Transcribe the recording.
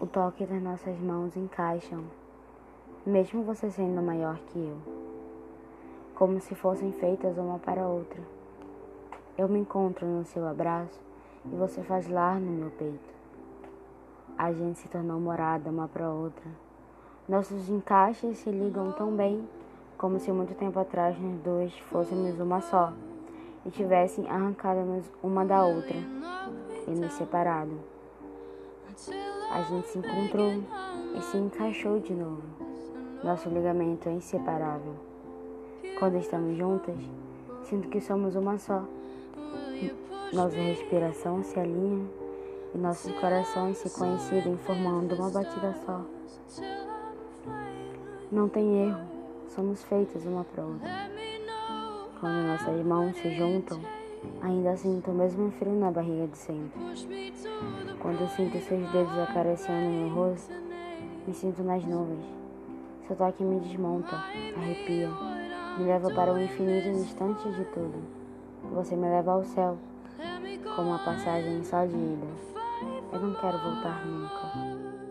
O toque das nossas mãos encaixam, mesmo você sendo maior que eu, como se fossem feitas uma para a outra. Eu me encontro no seu abraço e você faz lar no meu peito. A gente se tornou morada uma para outra. Nossos encaixes se ligam tão bem como se muito tempo atrás nós dois fôssemos uma só e tivessem arrancado-nos uma da outra e nos separado. A gente se encontrou e se encaixou de novo. Nosso ligamento é inseparável. Quando estamos juntas, sinto que somos uma só. Nossa respiração se alinha e nossos corações se coincidem formando uma batida só. Não tem erro, somos feitas uma para outra. Quando nossas mãos se juntam, ainda sinto o mesmo frio na barriga de sempre. Quando sinto seus dedos acariciando meu rosto, me sinto nas nuvens. Seu toque me desmonta, arrepia, me leva para o infinito distante de tudo. Você me leva ao céu, como uma passagem só de ida. Eu não quero voltar nunca.